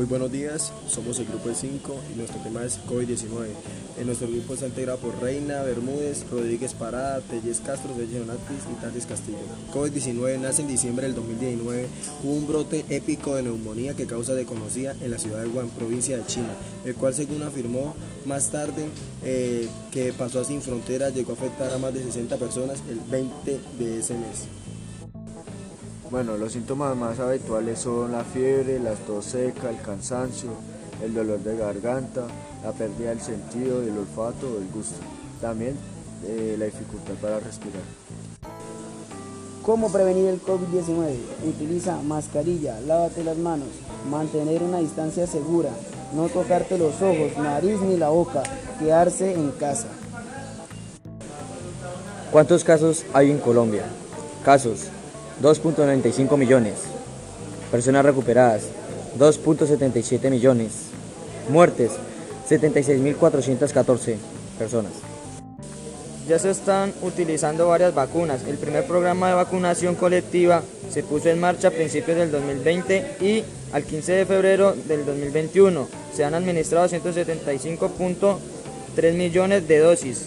Muy buenos días, somos el grupo de 5 y nuestro tema es COVID-19. En nuestro grupo está integrado por Reina, Bermúdez, Rodríguez Parada, Telles Castro, Telles Donatis y Tales Castillo. COVID-19 nace en diciembre del 2019. Hubo un brote épico de neumonía que causa desconocida en la ciudad de Wuhan, provincia de China, el cual según afirmó más tarde eh, que pasó sin fronteras, llegó a afectar a más de 60 personas el 20 de ese mes. Bueno, los síntomas más habituales son la fiebre, la tos seca, el cansancio, el dolor de garganta, la pérdida del sentido, del olfato o del gusto. También eh, la dificultad para respirar. ¿Cómo prevenir el COVID-19? Utiliza mascarilla, lávate las manos, mantener una distancia segura, no tocarte los ojos, nariz ni la boca, quedarse en casa. ¿Cuántos casos hay en Colombia? Casos 2.95 millones. Personas recuperadas, 2.77 millones. Muertes, 76.414 personas. Ya se están utilizando varias vacunas. El primer programa de vacunación colectiva se puso en marcha a principios del 2020 y al 15 de febrero del 2021 se han administrado 175.3 millones de dosis.